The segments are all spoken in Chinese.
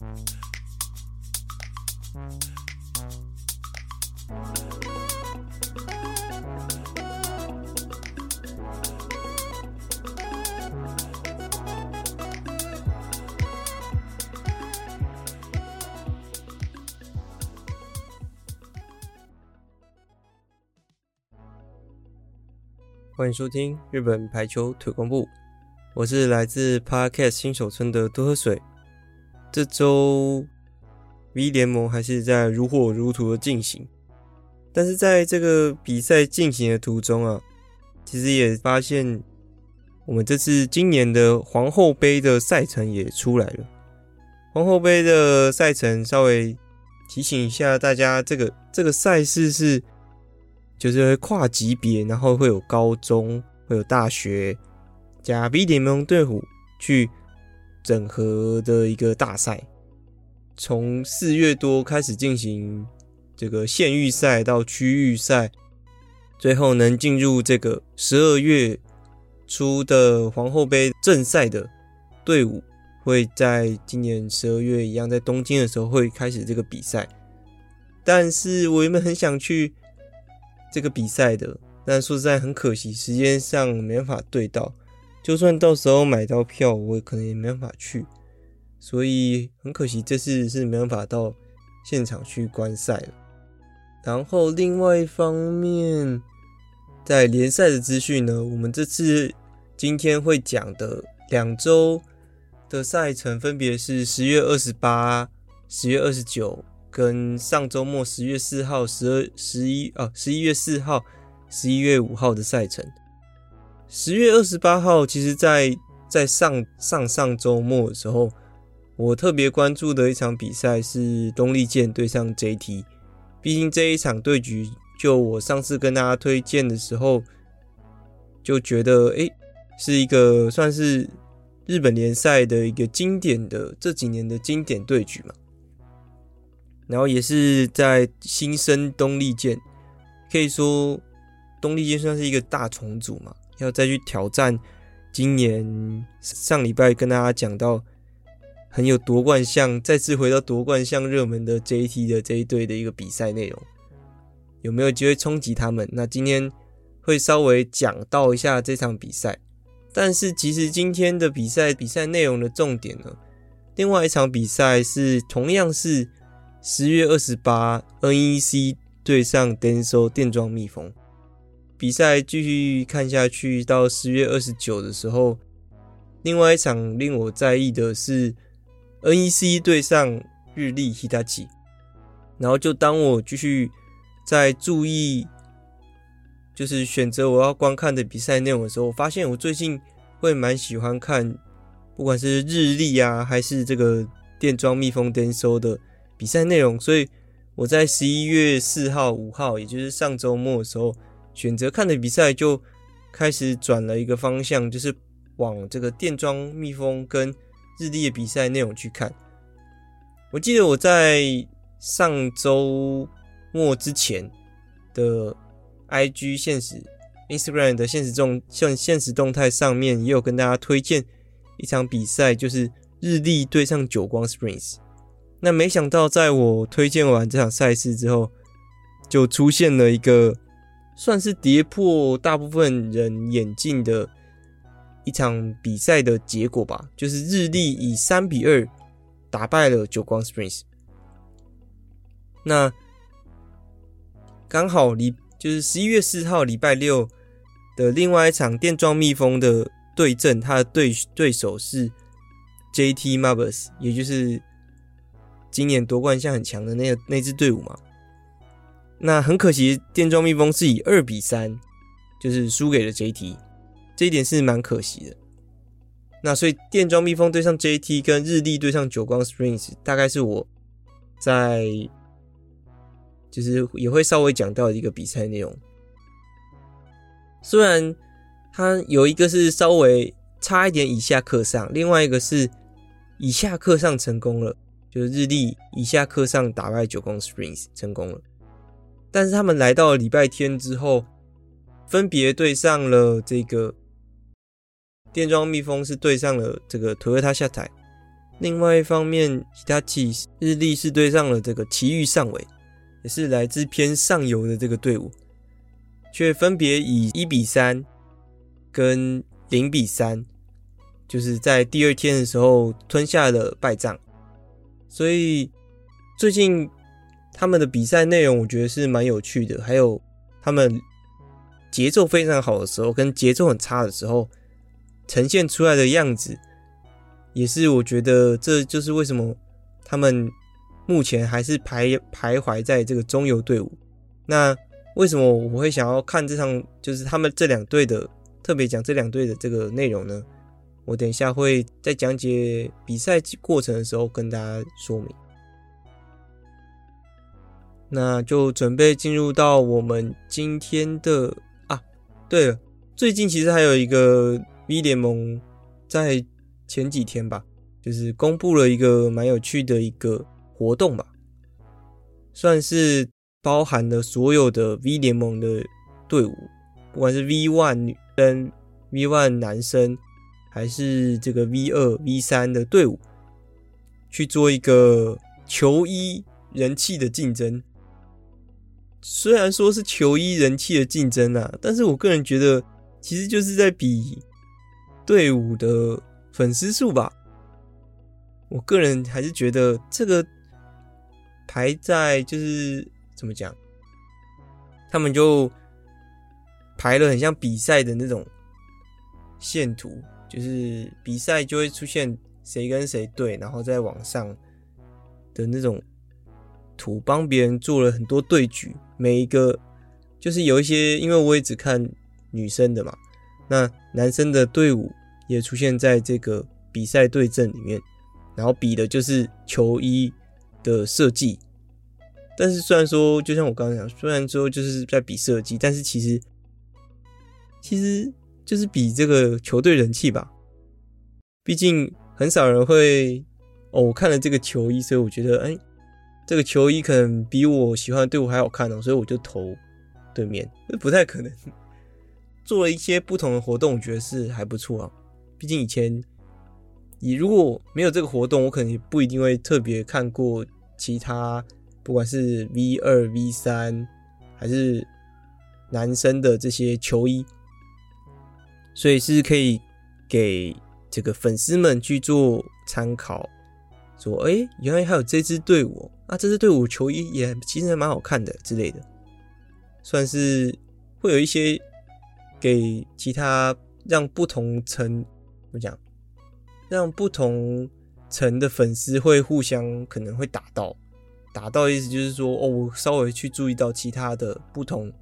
欢迎收听日本排球腿光部，我是来自 Podcast 新手村的多喝水。这周 V 联盟还是在如火如荼的进行，但是在这个比赛进行的途中啊，其实也发现我们这次今年的皇后杯的赛程也出来了。皇后杯的赛程稍微提醒一下大家，这个这个赛事是。就是跨级别，然后会有高中，会有大学，加 V 联盟队伍去整合的一个大赛。从四月多开始进行这个县预赛到区域赛，最后能进入这个十二月初的皇后杯正赛的队伍，会在今年十二月一样，在东京的时候会开始这个比赛。但是我原本很想去。这个比赛的，但说实在很可惜，时间上没办法对到。就算到时候买到票，我可能也没办法去，所以很可惜，这次是没办法到现场去观赛了。然后另外一方面，在联赛的资讯呢，我们这次今天会讲的两周的赛程分别是十月二十八、十月二十九。跟上周末十月四号、十二、十一啊，十一月四号、十一月五号的赛程。十月二十八号，其实在在上上上周末的时候，我特别关注的一场比赛是东丽箭对上 JT。毕竟这一场对局，就我上次跟大家推荐的时候，就觉得诶，是一个算是日本联赛的一个经典的这几年的经典对局嘛。然后也是在新生东丽箭，可以说东丽箭算是一个大重组嘛，要再去挑战今年上礼拜跟大家讲到很有夺冠相，再次回到夺冠相热门的 JT 的这一队的一个比赛内容，有没有机会冲击他们？那今天会稍微讲到一下这场比赛，但是其实今天的比赛比赛内容的重点呢，另外一场比赛是同样是。十月二十八，NEC 对上 DENSO 电装蜜蜂比赛继续看下去，到十月二十九的时候，另外一场令我在意的是 NEC 对上日立 Hitachi。然后就当我继续在注意，就是选择我要观看的比赛内容的时候，我发现我最近会蛮喜欢看，不管是日立啊，还是这个电装蜜蜂 DENSO 的。比赛内容，所以我在十一月四号、五号，也就是上周末的时候，选择看的比赛就开始转了一个方向，就是往这个电装蜜蜂跟日立的比赛内容去看。我记得我在上周末之前的 IG 现实、Instagram 的现实动像现实动态上面也有跟大家推荐一场比赛，就是日立对上久光 Springs。那没想到，在我推荐完这场赛事之后，就出现了一个算是跌破大部分人眼镜的一场比赛的结果吧，就是日立以三比二打败了久光 Springs。那刚好礼就是十一月四号礼拜六的另外一场电装蜜蜂的对阵，他的对对手是 JT Marvelous，也就是。今年夺冠相很强的那个那支队伍嘛，那很可惜，电装蜜蜂是以二比三，就是输给了 JT，这一点是蛮可惜的。那所以电装蜜蜂对上 JT 跟日立对上久光 Springs，大概是我在就是也会稍微讲到的一个比赛内容。虽然它有一个是稍微差一点以下克上，另外一个是以下克上成功了。就是日立以下克上打败久光 Springs 成功了，但是他们来到礼拜天之后，分别对上了这个电装蜜蜂是对上了这个 Toyota 下台，另外一方面，Hitachi 日立是对上了这个奇遇上尾，也是来自偏上游的这个队伍，却分别以一比三跟零比三，就是在第二天的时候吞下了败仗。所以最近他们的比赛内容，我觉得是蛮有趣的，还有他们节奏非常好的时候，跟节奏很差的时候呈现出来的样子，也是我觉得这就是为什么他们目前还是徘徘徊在这个中游队伍。那为什么我会想要看这场，就是他们这两队的，特别讲这两队的这个内容呢？我等一下会在讲解比赛过程的时候跟大家说明。那就准备进入到我们今天的啊，对了，最近其实还有一个 V 联盟在前几天吧，就是公布了一个蛮有趣的一个活动吧，算是包含了所有的 V 联盟的队伍，不管是 V one 女生、V one 男生。还是这个 V 二、V 三的队伍去做一个球衣人气的竞争。虽然说是球衣人气的竞争啊，但是我个人觉得其实就是在比队伍的粉丝数吧。我个人还是觉得这个排在就是怎么讲，他们就排了很像比赛的那种线图。就是比赛就会出现谁跟谁对，然后在网上的那种图，帮别人做了很多对局。每一个就是有一些，因为我也只看女生的嘛，那男生的队伍也出现在这个比赛对阵里面，然后比的就是球衣的设计。但是虽然说，就像我刚刚讲，虽然说就是在比设计，但是其实其实。就是比这个球队人气吧，毕竟很少人会哦。我看了这个球衣，所以我觉得，哎，这个球衣可能比我喜欢的队伍还好看哦，所以我就投对面。这不太可能。做了一些不同的活动，我觉得是还不错啊。毕竟以前你如果没有这个活动，我可能也不一定会特别看过其他，不管是 V 二、V 三还是男生的这些球衣。所以是可以给这个粉丝们去做参考，说，哎、原来还有这支队伍，啊，这支队伍球衣也其实还蛮好看的之类的，算是会有一些给其他让不同层怎么讲，让不同层的粉丝会互相可能会打到，打到意思就是说，哦，我稍微去注意到其他的不同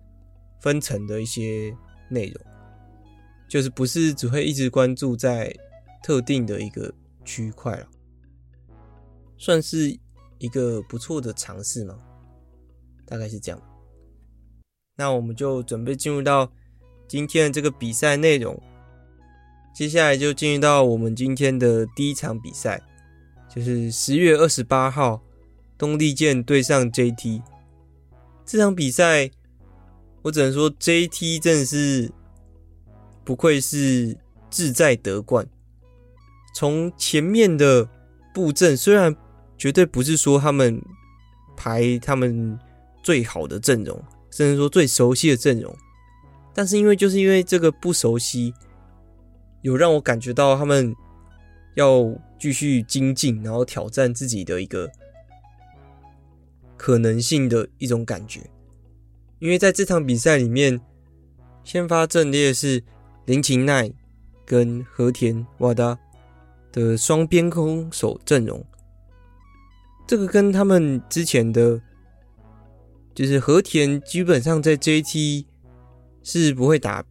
分层的一些内容。就是不是只会一直关注在特定的一个区块了，算是一个不错的尝试嘛，大概是这样。那我们就准备进入到今天的这个比赛内容，接下来就进入到我们今天的第一场比赛，就是十月二十八号东丽箭对上 JT 这场比赛，我只能说 JT 真的是。不愧是志在得冠。从前面的布阵，虽然绝对不是说他们排他们最好的阵容，甚至说最熟悉的阵容，但是因为就是因为这个不熟悉，有让我感觉到他们要继续精进，然后挑战自己的一个可能性的一种感觉。因为在这场比赛里面，先发阵列是。林琴奈跟和田瓦达的双边空手阵容，这个跟他们之前的，就是和田基本上在 JT 是不会打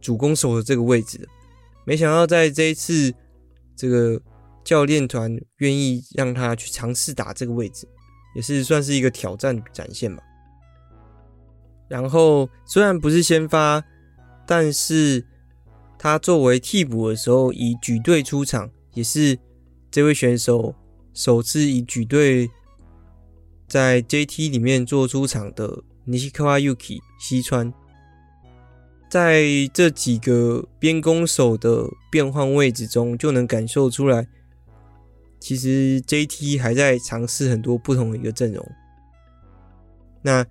主攻手的这个位置的。没想到在这一次，这个教练团愿意让他去尝试打这个位置，也是算是一个挑战展现吧。然后虽然不是先发，但是。他作为替补的时候，以举队出场，也是这位选手首次以举队在 JT 里面做出场的。西川 Yuki 西川，在这几个边攻手的变换位置中，就能感受出来，其实 JT 还在尝试很多不同的一个阵容。那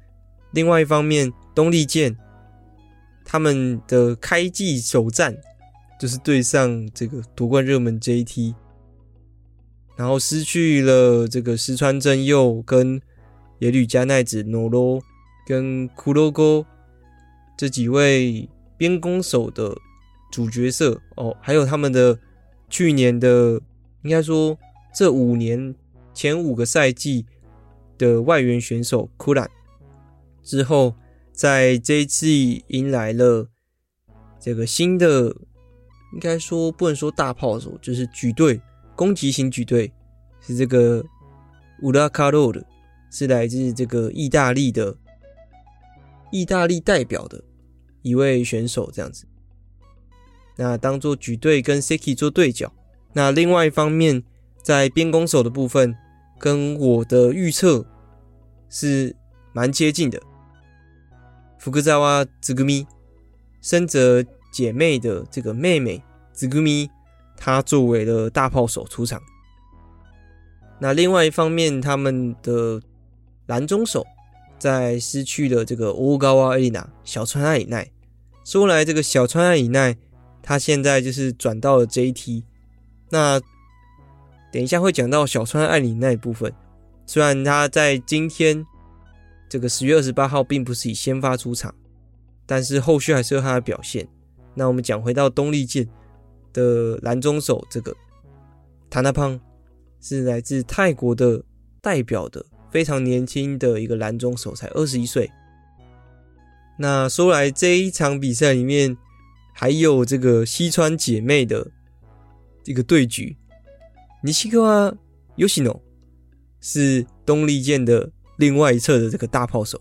另外一方面，东丽健他们的开季首战就是对上这个夺冠热门 JT，然后失去了这个石川真佑跟野吕佳奈子、诺罗跟库洛沟这几位边攻手的主角色哦，还有他们的去年的应该说这五年前五个赛季的外援选手库兰。之后，在这一次迎来了这个新的，应该说不能说大炮手，就是举队攻击型举队，是这个乌拉卡洛的，是来自这个意大利的意大利代表的一位选手，这样子。那当做举队跟 Seki 做对角。那另外一方面，在边攻手的部分，跟我的预测是蛮接近的。福克扎瓦子古米，深泽姐妹的这个妹妹子古米，他作为了大炮手出场。那另外一方面，他们的蓝中手在失去了这个欧高瓦艾丽娜小川爱里奈。说来，这个小川爱里奈，他现在就是转到了 JT。那等一下会讲到小川爱里奈部分，虽然他在今天。这个十月二十八号并不是以先发出场，但是后续还是有他的表现。那我们讲回到东丽健的蓝中手，这个塔纳胖是来自泰国的代表的非常年轻的一个蓝中手，才二十一岁。那说来这一场比赛里面还有这个西川姐妹的这个对局，尼西克瓦尤西诺是东丽箭的。另外一侧的这个大炮手，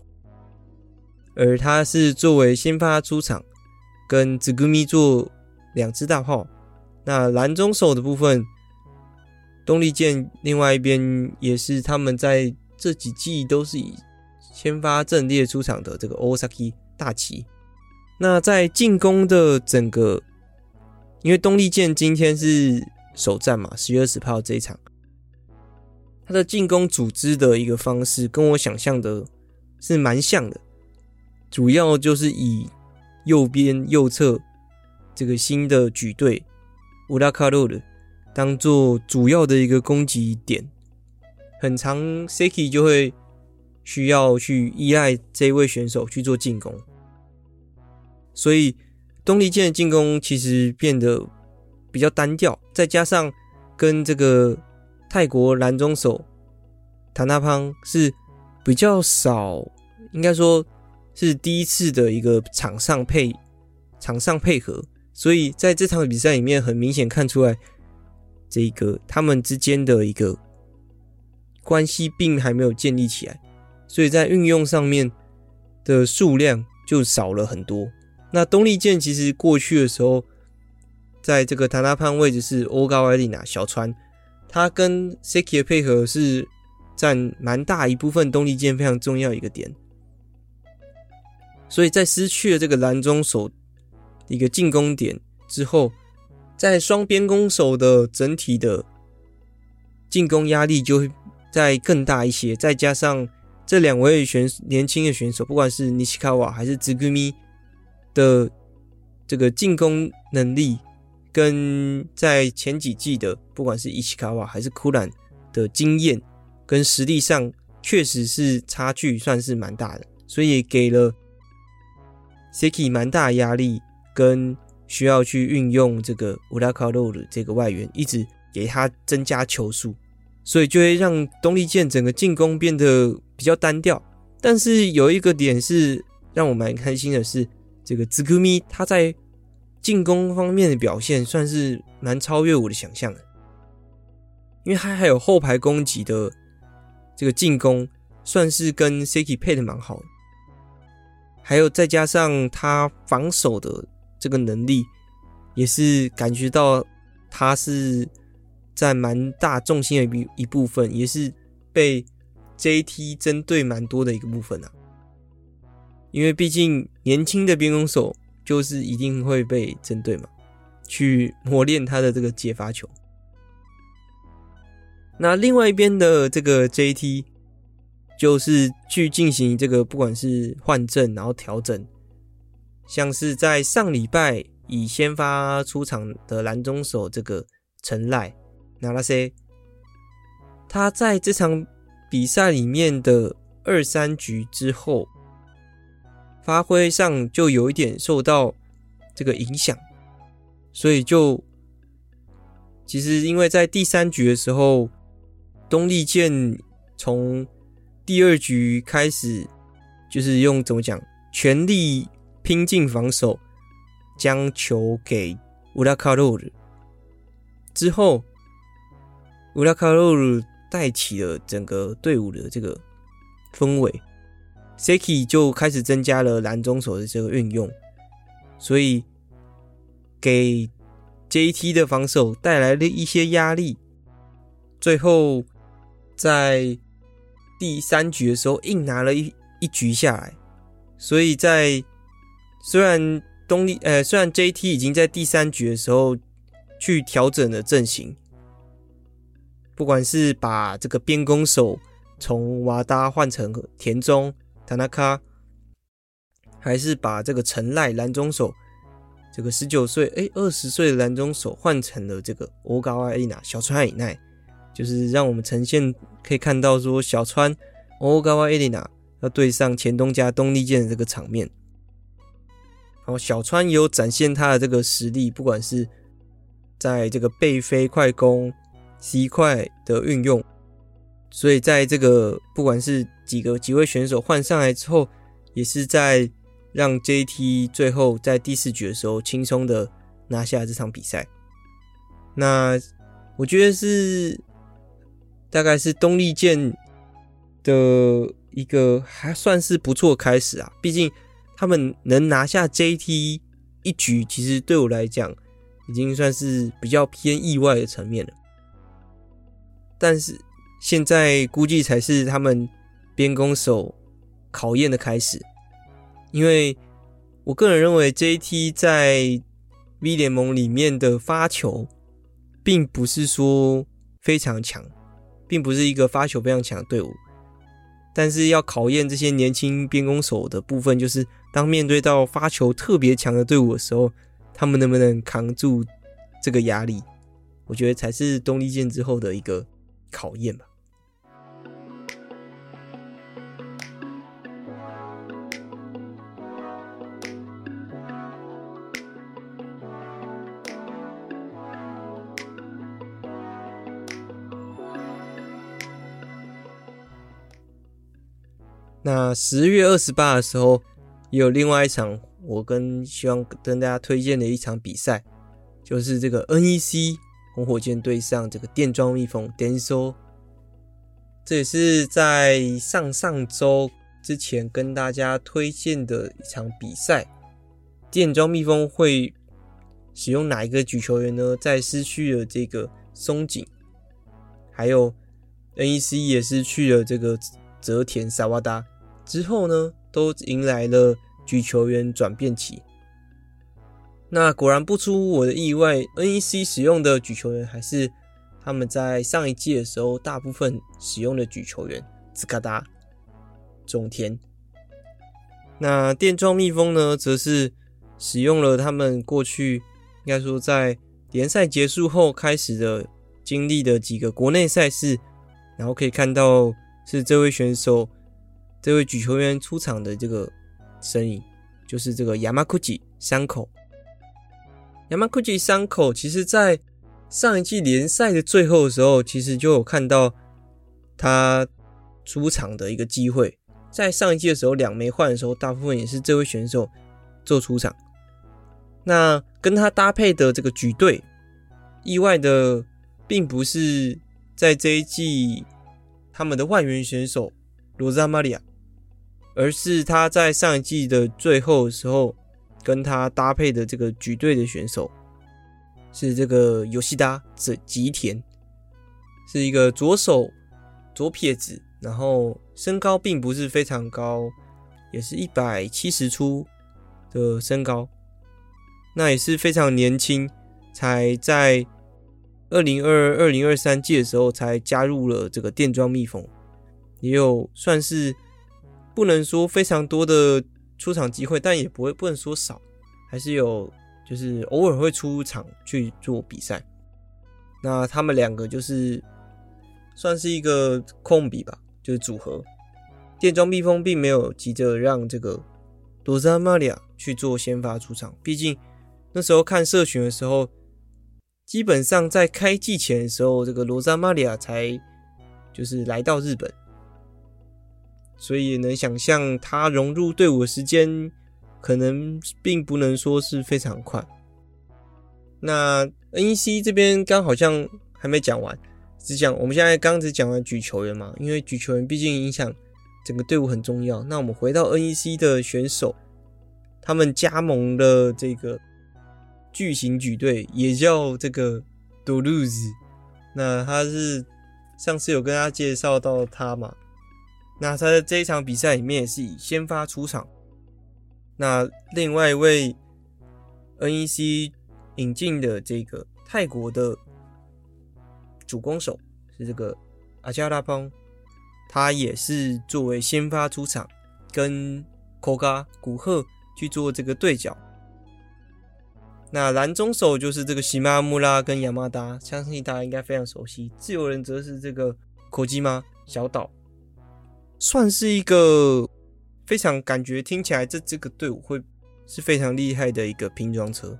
而他是作为先发出场，跟子谷米做两支大炮。那蓝中手的部分，东丽箭另外一边也是他们在这几季都是以先发阵列出场的这个 Osaki 大旗。那在进攻的整个，因为东丽箭今天是首战嘛，十月二十号这一场。他的进攻组织的一个方式跟我想象的是蛮像的，主要就是以右边右侧这个新的举队乌拉卡洛的当做主要的一个攻击点，很长 Seki 就会需要去依赖这一位选手去做进攻，所以东丽健的进攻其实变得比较单调，再加上跟这个。泰国蓝中手塔纳胖是比较少，应该说是第一次的一个场上配场上配合，所以在这场比赛里面很明显看出来，这个他们之间的一个关系并还没有建立起来，所以在运用上面的数量就少了很多。那东丽健其实过去的时候，在这个塔纳潘位置是欧高艾丽娜小川。他跟 Seki 的配合是占蛮大一部分东丽健非常重要一个点，所以在失去了这个蓝中手一个进攻点之后，在双边攻手的整体的进攻压力就会再更大一些，再加上这两位选年轻的选手，不管是尼西卡瓦还是兹古米的这个进攻能力。跟在前几季的，不管是伊西卡瓦还是库兰的经验跟实力上，确实是差距算是蛮大的，所以给了 Seki 蛮大的压力，跟需要去运用这个乌拉卡洛的这个外援，一直给他增加球数，所以就会让东丽健整个进攻变得比较单调。但是有一个点是让我蛮开心的是，这个子谷米他在。进攻方面的表现算是蛮超越我的想象的，因为他还有后排攻击的这个进攻，算是跟 Seki 配的蛮好，还有再加上他防守的这个能力，也是感觉到他是占蛮大重心的一一部分，也是被 JT 针对蛮多的一个部分啊，因为毕竟年轻的边攻手。就是一定会被针对嘛，去磨练他的这个接发球。那另外一边的这个 JT 就是去进行这个不管是换阵，然后调整，像是在上礼拜以先发出场的蓝中手这个陈赖那那些，他在这场比赛里面的二三局之后，发挥上就有一点受到这个影响，所以就其实因为在第三局的时候。东丽健从第二局开始，就是用怎么讲，全力拼劲防守，将球给乌拉卡洛尔。之后，乌拉卡洛尔带起了整个队伍的这个氛围，Seki 就开始增加了蓝中手的这个运用，所以给 JT 的防守带来了一些压力。最后。在第三局的时候，硬拿了一一局下来，所以在虽然东丽呃，虽然 JT 已经在第三局的时候去调整了阵型，不管是把这个边攻手从瓦达换成田中塔纳卡，还是把这个陈赖蓝中手这个十九岁哎二十岁的蓝中手换成了这个欧高艾丽娜小川以奈。就是让我们呈现可以看到说小川欧高瓦艾丽娜要对上前东家东丽箭的这个场面，然后小川也有展现他的这个实力，不管是在这个背飞快攻 C 快的运用，所以在这个不管是几个几位选手换上来之后，也是在让 JT 最后在第四局的时候轻松的拿下这场比赛。那我觉得是。大概是东丽健的一个还算是不错开始啊，毕竟他们能拿下 JT 一局，其实对我来讲已经算是比较偏意外的层面了。但是现在估计才是他们边攻手考验的开始，因为我个人认为 JT 在 V 联盟里面的发球并不是说非常强。并不是一个发球非常强的队伍，但是要考验这些年轻边攻手的部分，就是当面对到发球特别强的队伍的时候，他们能不能扛住这个压力？我觉得才是东丽健之后的一个考验吧。那十月二十八的时候，也有另外一场我跟希望跟大家推荐的一场比赛，就是这个 NEC 红火箭对上这个电装蜜蜂 Denso。这也是在上上周之前跟大家推荐的一场比赛。电装蜜蜂会使用哪一个举球员呢？在失去了这个松井，还有 NEC 也失去了这个泽田萨瓦达。之后呢，都迎来了举球员转变期。那果然不出我的意外，NEC 使用的举球员还是他们在上一季的时候大部分使用的举球员，斯卡达、种田。那电装蜜蜂呢，则是使用了他们过去应该说在联赛结束后开始的经历的几个国内赛事，然后可以看到是这位选手。这位举球员出场的这个身影，就是这个 Yamaguchi 山口。Yamaguchi 山口，其实在上一季联赛的最后的时候，其实就有看到他出场的一个机会。在上一季的时候，两枚换的时候，大部分也是这位选手做出场。那跟他搭配的这个举队，意外的并不是在这一季他们的外援选手罗萨玛利亚。而是他在上一季的最后时候，跟他搭配的这个举队的选手是这个游戏达这吉田，是一个左手左撇子，然后身高并不是非常高，也是一百七十出的身高，那也是非常年轻，才在二零二二零二三季的时候才加入了这个电装蜜蜂，也有算是不能说非常多的出场机会，但也不会不能说少，还是有就是偶尔会出场去做比赛。那他们两个就是算是一个控比吧，就是组合。电装蜜蜂并没有急着让这个罗萨玛利亚去做先发出场，毕竟那时候看社群的时候。基本上在开季前的时候，这个罗萨玛利亚才就是来到日本，所以也能想象他融入队伍的时间，可能并不能说是非常快。那 NEC 这边刚好像还没讲完，只讲我们现在刚只讲完举球员嘛，因为举球员毕竟影响整个队伍很重要。那我们回到 NEC 的选手，他们加盟的这个。巨型举队也叫这个 Duluth，那他是上次有跟大家介绍到他嘛？那他在这一场比赛里面也是以先发出场。那另外一位 NEC 引进的这个泰国的主攻手是这个阿加拉邦，他也是作为先发出场，跟 Koga 古贺去做这个对角。那蓝中手就是这个西马穆拉跟亚马达，相信大家应该非常熟悉。自由人则是这个口基吗小岛，算是一个非常感觉听起来这这个队伍会是非常厉害的一个拼装车。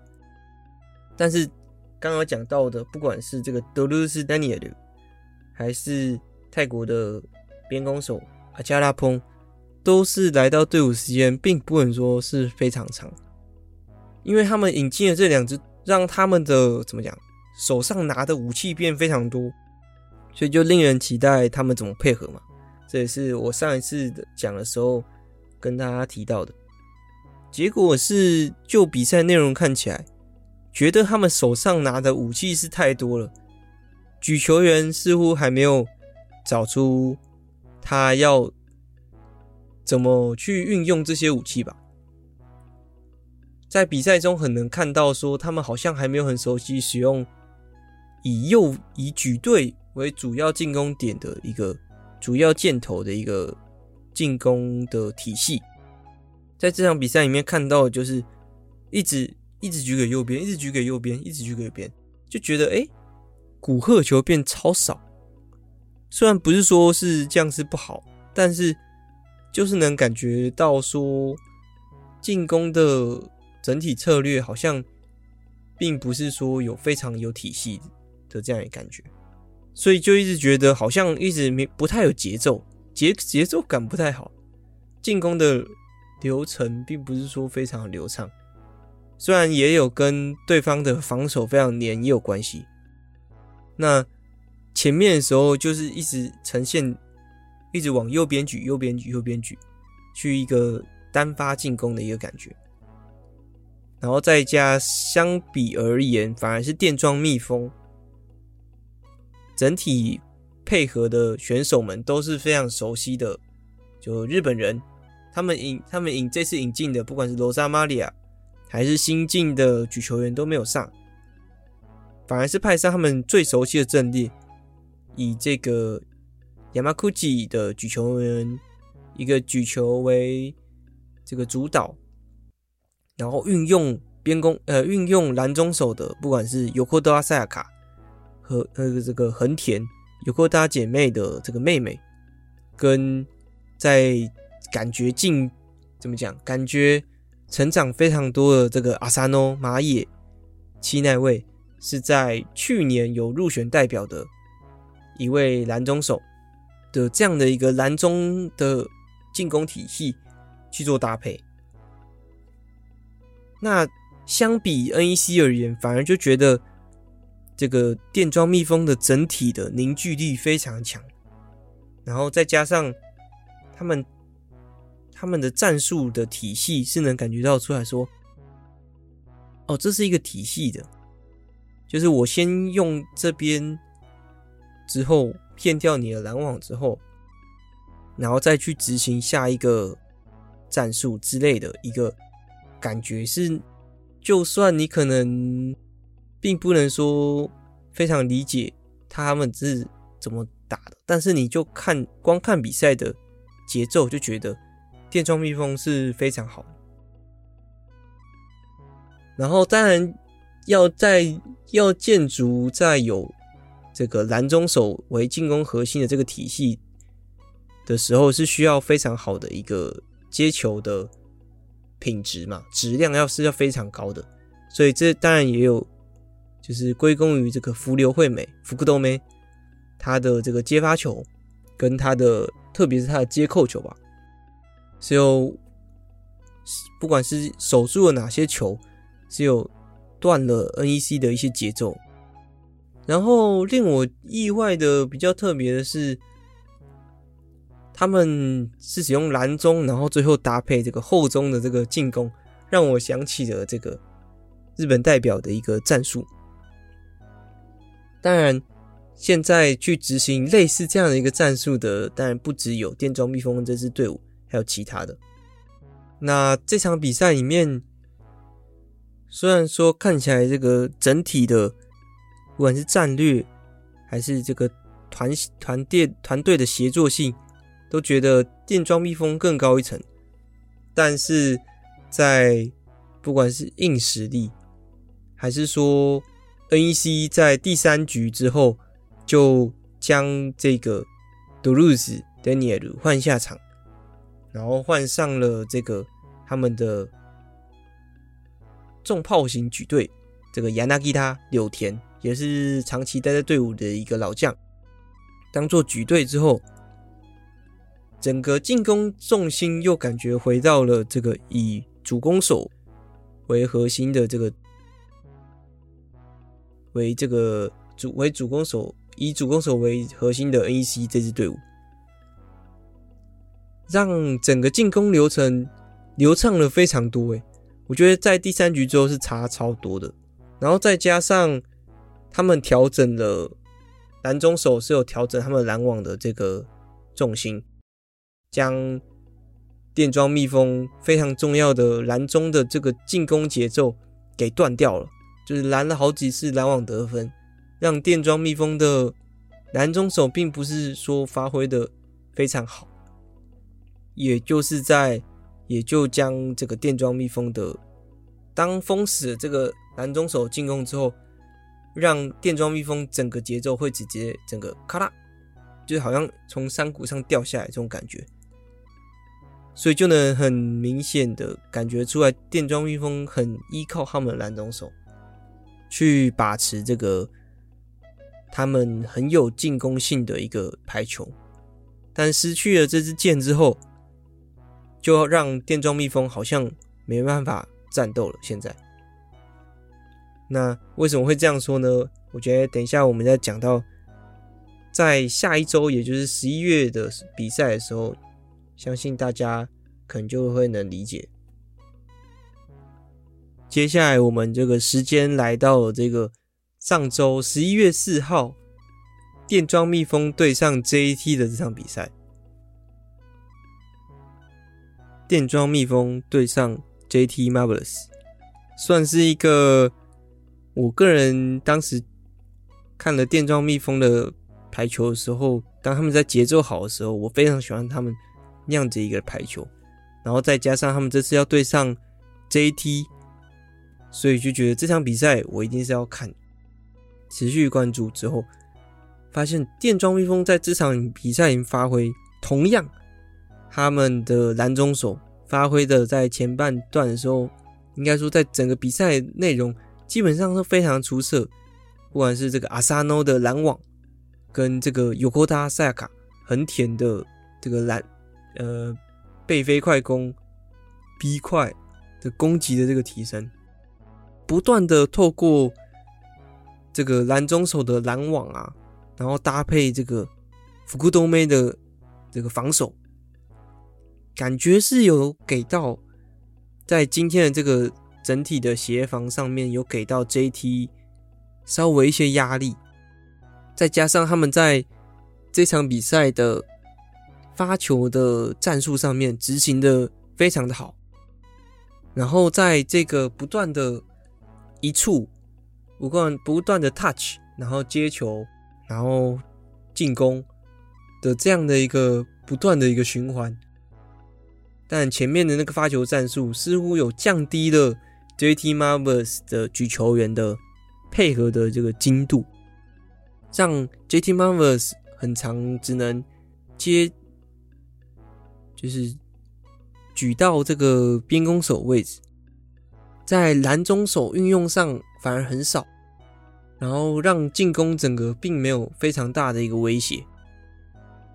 但是刚刚讲到的，不管是这个德鲁斯丹尼尔，还是泰国的边攻手阿加拉蓬，都是来到队伍时间并不能说是非常长。因为他们引进了这两只，让他们的怎么讲，手上拿的武器变非常多，所以就令人期待他们怎么配合嘛。这也是我上一次讲的时候跟大家提到的。结果是，就比赛内容看起来，觉得他们手上拿的武器是太多了，举球员似乎还没有找出他要怎么去运用这些武器吧。在比赛中很能看到，说他们好像还没有很熟悉使用以右以举队为主要进攻点的一个主要箭头的一个进攻的体系。在这场比赛里面看到就是一直一直举给右边，一直举给右边，一直举给右边，就觉得哎，古贺球变超少。虽然不是说是这样是不好，但是就是能感觉到说进攻的。整体策略好像并不是说有非常有体系的这样的感觉，所以就一直觉得好像一直没不太有节奏，节节奏感不太好，进攻的流程并不是说非常流畅，虽然也有跟对方的防守非常黏也有关系。那前面的时候就是一直呈现，一直往右边举，右边举，右边举，去一个单发进攻的一个感觉。然后再加，相比而言，反而是电装蜜蜂整体配合的选手们都是非常熟悉的。就日本人，他们引他们引这次引进的，不管是罗莎玛利亚还是新进的举球员都没有上，反而是派上他们最熟悉的阵列，以这个亚马库吉的举球员一个举球为这个主导。然后运用边攻，呃，运用蓝中手的，不管是尤科多阿塞亚卡和呃这个横田尤科多姐妹的这个妹妹，跟在感觉进怎么讲，感觉成长非常多的这个阿萨诺马野七奈位，是在去年有入选代表的一位蓝中手的这样的一个蓝中的进攻体系去做搭配。那相比 NEC 而言，反而就觉得这个电装蜜蜂的整体的凝聚力非常强，然后再加上他们他们的战术的体系是能感觉到出来说，哦，这是一个体系的，就是我先用这边之后骗掉你的拦网之后，然后再去执行下一个战术之类的一个。感觉是，就算你可能并不能说非常理解他们是怎么打的，但是你就看光看比赛的节奏，就觉得电装蜜蜂是非常好。然后当然要在要建筑在有这个蓝中手为进攻核心的这个体系的时候，是需要非常好的一个接球的品质嘛，质量要是要非常高的，所以这当然也有。就是归功于这个福留惠美、福克多梅，他的这个接发球，跟他的特别是他的接扣球吧，是有不管是守住了哪些球，是有断了 NEC 的一些节奏。然后令我意外的比较特别的是，他们是使用蓝中，然后最后搭配这个后中的这个进攻，让我想起了这个日本代表的一个战术。当然，现在去执行类似这样的一个战术的，当然不只有电装蜜蜂这支队伍，还有其他的。那这场比赛里面，虽然说看起来这个整体的，不管是战略还是这个团团队团队的协作性，都觉得电装蜜蜂更高一层，但是在不管是硬实力，还是说。NEC 在第三局之后就将这个杜鲁斯·丹尼尔换下场，然后换上了这个他们的重炮型举队，这个亚纳吉他柳田也是长期待在队伍的一个老将，当做举队之后，整个进攻重心又感觉回到了这个以主攻手为核心的这个。为这个主为主攻手，以主攻手为核心的 NEC 这支队伍，让整个进攻流程流畅了非常多。诶，我觉得在第三局之后是差超多的。然后再加上他们调整了蓝中手是有调整他们拦网的这个重心，将电装蜜蜂非常重要的蓝中的这个进攻节奏给断掉了。就是拦了好几次拦网得分，让电装蜜蜂的蓝中手并不是说发挥的非常好，也就是在也就将这个电装蜜蜂的当封死了这个蓝中手进攻之后，让电装蜜蜂整个节奏会直接整个咔啦，就好像从山谷上掉下来这种感觉，所以就能很明显的感觉出来，电装蜜蜂很依靠他们的蓝中手。去把持这个他们很有进攻性的一个排球，但失去了这支箭之后，就让电装蜜蜂好像没办法战斗了。现在，那为什么会这样说呢？我觉得等一下我们再讲到，在下一周，也就是十一月的比赛的时候，相信大家可能就会能理解。接下来，我们这个时间来到了这个上周十一月四号，电装蜜蜂对上 JT 的这场比赛。电装蜜蜂对上 JT Marvelous，算是一个我个人当时看了电装蜜蜂的排球的时候，当他们在节奏好的时候，我非常喜欢他们那样子一个排球，然后再加上他们这次要对上 JT。所以就觉得这场比赛我一定是要看，持续关注之后，发现电装蜜蜂在这场比赛里发挥同样，他们的蓝中手发挥的在前半段的时候，应该说在整个比赛内容基本上都非常出色，不管是这个阿萨诺的拦网，跟这个尤科达赛亚卡很甜的这个蓝呃背飞快攻 B 快的攻击的这个提升。不断的透过这个蓝中手的拦网啊，然后搭配这个福库多梅的这个防守，感觉是有给到在今天的这个整体的协防上面有给到 JT 稍微一些压力，再加上他们在这场比赛的发球的战术上面执行的非常的好，然后在这个不断的。一处不断不断的 touch，然后接球，然后进攻的这样的一个不断的一个循环。但前面的那个发球战术似乎有降低了 JT Marvelous 的举球员的配合的这个精度，让 JT Marvelous 很长只能接，就是举到这个边攻手位置，在拦中手运用上反而很少，然后让进攻整个并没有非常大的一个威胁。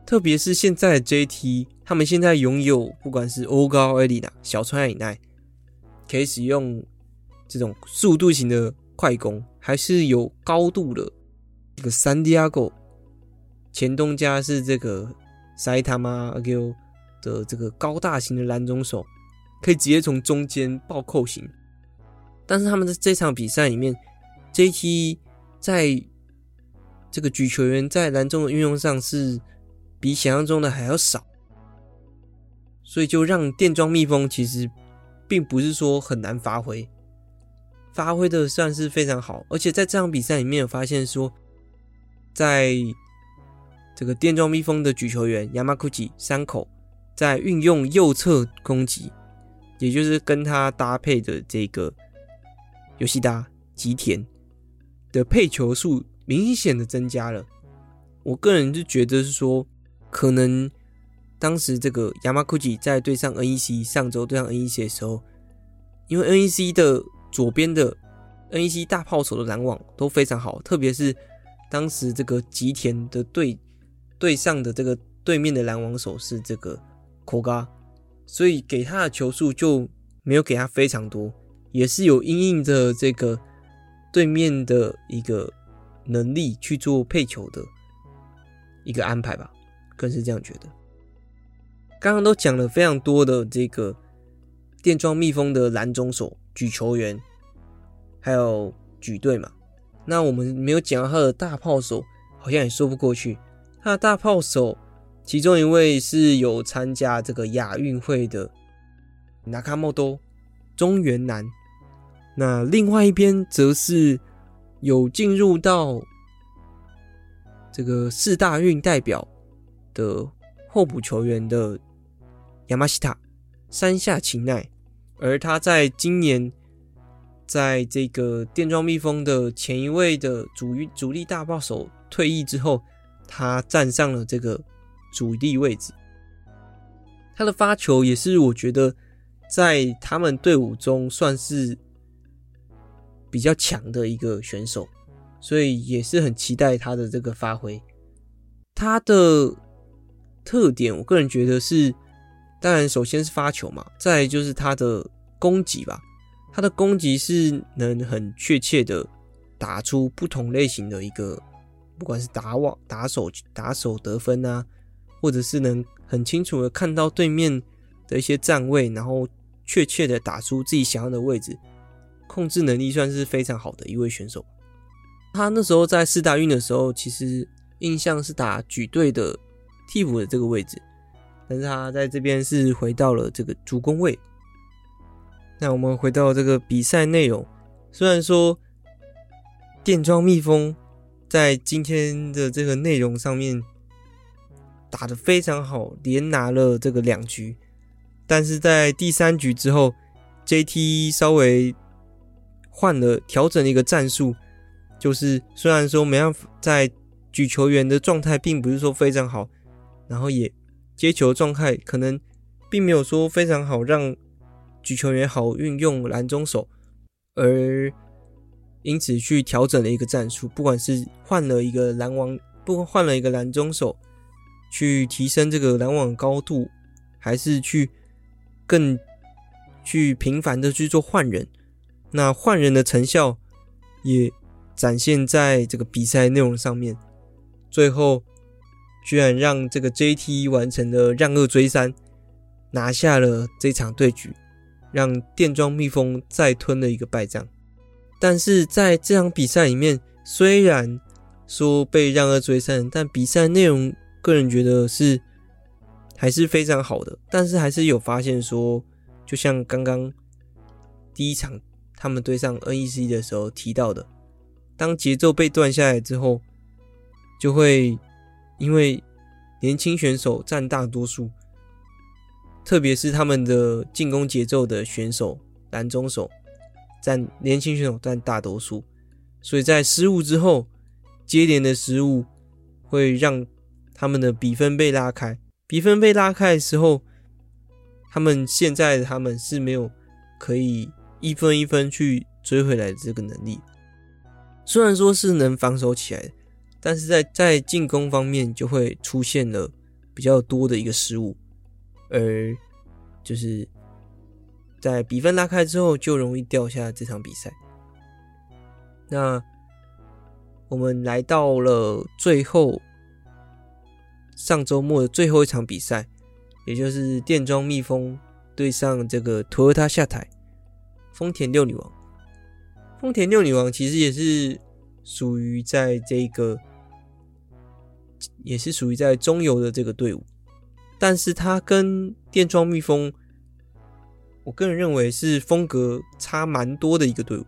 特别是现在的 JT，他们现在拥有不管是欧高艾里纳、小川以奈，可以使用这种速度型的快攻，还是有高度的这个三迪亚戈前东家是这个塞塔玛阿 Q 的这个高大型的拦中手，可以直接从中间暴扣型。但是他们在这场比赛里面，JT 在这个举球员在篮中的运用上是。比想象中的还要少，所以就让电装蜜蜂其实并不是说很难发挥，发挥的算是非常好。而且在这场比赛里面有发现说，在这个电装蜜蜂的举球员山口在运用右侧攻击，也就是跟他搭配的这个吉田吉田的配球数明显的增加了。我个人就觉得是说。可能当时这个 Yamaguchi 在对上 NEC 上周对上 NEC 的时候，因为 NEC 的左边的 NEC 大炮手的拦网都非常好，特别是当时这个吉田的对对上的这个对面的拦网手是这个 Koga，所以给他的球数就没有给他非常多，也是有因应着这个对面的一个能力去做配球的一个安排吧。更是这样觉得。刚刚都讲了非常多的这个电装蜜蜂的拦中手、举球员，还有举队嘛。那我们没有讲到他的大炮手，好像也说不过去。他的大炮手，其中一位是有参加这个亚运会的纳卡莫多中原男，那另外一边则是有进入到这个四大运代表。的候补球员的亚马西塔山下晴奈，而他在今年在这个电装蜜蜂的前一位的主主力大炮手退役之后，他站上了这个主力位置。他的发球也是我觉得在他们队伍中算是比较强的一个选手，所以也是很期待他的这个发挥。他的。特点，我个人觉得是，当然首先是发球嘛，再就是他的攻击吧。他的攻击是能很确切的打出不同类型的一个，不管是打网、打手、打手得分啊，或者是能很清楚的看到对面的一些站位，然后确切的打出自己想要的位置，控制能力算是非常好的一位选手。他那时候在四大运的时候，其实印象是打举队的。替补的这个位置，但是他在这边是回到了这个主攻位。那我们回到这个比赛内容，虽然说电装蜜蜂在今天的这个内容上面打得非常好，连拿了这个两局，但是在第三局之后，JT 稍微换了调整了一个战术，就是虽然说没办法在举球员的状态并不是说非常好。然后也接球状态可能并没有说非常好，让举球员好运用篮中手，而因此去调整了一个战术，不管是换了一个篮网，不换了一个篮中手，去提升这个篮网高度，还是去更去频繁的去做换人，那换人的成效也展现在这个比赛内容上面，最后。居然让这个 JT 完成了让二追三，拿下了这场对局，让电装蜜蜂再吞了一个败仗。但是在这场比赛里面，虽然说被让二追三，但比赛内容个人觉得是还是非常好的。但是还是有发现说，就像刚刚第一场他们对上 NEC 的时候提到的，当节奏被断下来之后，就会因为年轻选手占大多数，特别是他们的进攻节奏的选手，拦中手占年轻选手占大多数，所以在失误之后，接连的失误会让他们的比分被拉开。比分被拉开的时候，他们现在的他们是没有可以一分一分去追回来的这个能力。虽然说是能防守起来，但是在在进攻方面就会出现了比较多的一个失误，而就是在比分拉开之后就容易掉下这场比赛。那我们来到了最后。上周末的最后一场比赛，也就是电装蜜蜂对上这个 Toyota 下台丰田六女王。丰田六女王其实也是属于在这个，也是属于在中游的这个队伍，但是它跟电装蜜蜂，我个人认为是风格差蛮多的一个队伍。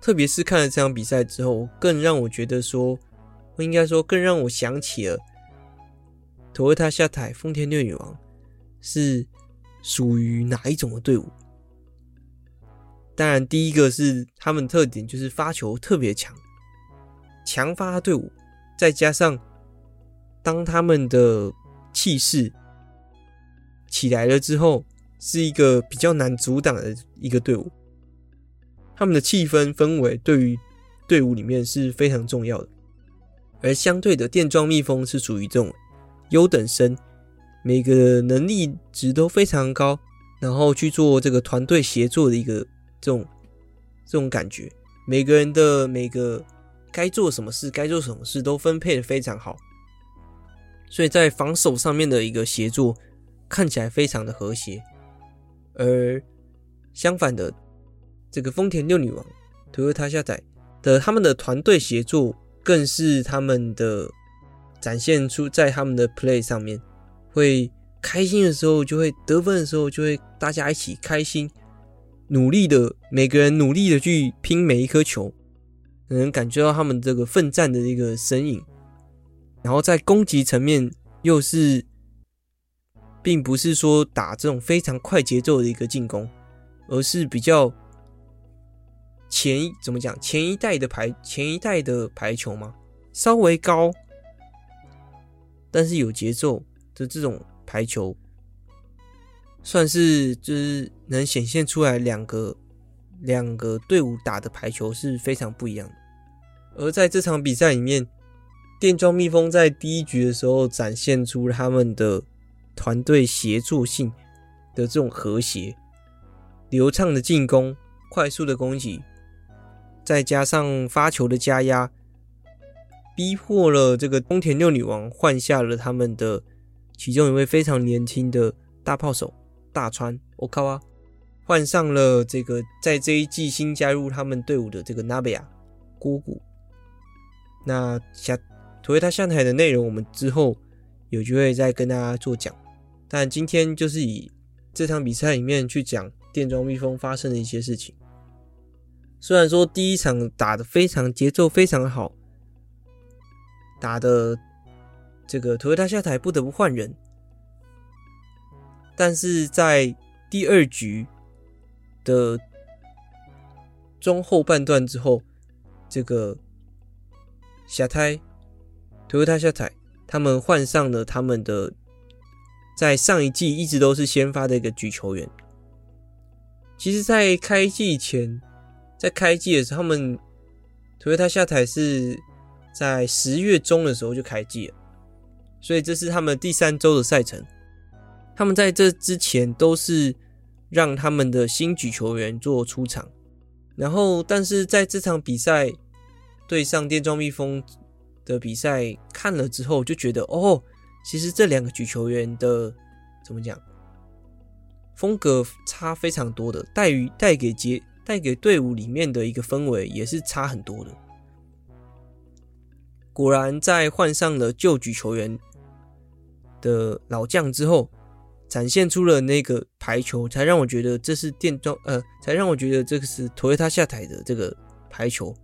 特别是看了这场比赛之后，更让我觉得说。我应该说，更让我想起了土味他下台丰田六女王是属于哪一种的队伍？当然，第一个是他们特点就是发球特别强，强发队伍，再加上当他们的气势起来了之后，是一个比较难阻挡的一个队伍。他们的气氛氛围对于队伍里面是非常重要的。而相对的，电装蜜蜂是属于这种优等生，每个能力值都非常高，然后去做这个团队协作的一个这种这种感觉。每个人的每个该做什么事，该做什么事都分配的非常好，所以在防守上面的一个协作看起来非常的和谐。而相反的，这个丰田六女王，Toyota 下载的他们的团队协作。更是他们的展现出在他们的 play 上面，会开心的时候就会得分的时候就会大家一起开心，努力的每个人努力的去拼每一颗球，能感觉到他们这个奋战的一个身影。然后在攻击层面又是，并不是说打这种非常快节奏的一个进攻，而是比较。前怎么讲？前一代的排前一代的排球嘛？稍微高，但是有节奏的这种排球，算是就是能显现出来两个两个队伍打的排球是非常不一样的。而在这场比赛里面，电装蜜蜂在第一局的时候展现出他们的团队协作性的这种和谐、流畅的进攻、快速的攻击。再加上发球的加压，逼迫了这个丰田六女王换下了他们的其中一位非常年轻的大炮手大川 Okawa，换上了这个在这一季新加入他们队伍的这个 Nabeya 锅谷。那下，Toyota 下台的内容我们之后有机会再跟大家做讲，但今天就是以这场比赛里面去讲电装蜜蜂发生的一些事情。虽然说第一场打得非常节奏非常好，打的这个 Toyota 下台不得不换人，但是在第二局的中后半段之后，这个下台 Toyota 下台，他们换上了他们的在上一季一直都是先发的一个举球员。其实，在开季前。在开季的时候，他们 Toyota 下台是在十月中的时候就开季了，所以这是他们第三周的赛程。他们在这之前都是让他们的新举球员做出场，然后但是在这场比赛对上电装蜜蜂的比赛看了之后，就觉得哦，其实这两个举球员的怎么讲，风格差非常多的，带于带给杰。带给队伍里面的一个氛围也是差很多的。果然，在换上了旧举球员的老将之后，展现出了那个排球，才让我觉得这是电装呃，才让我觉得这个是 Toyota 下台的这个排球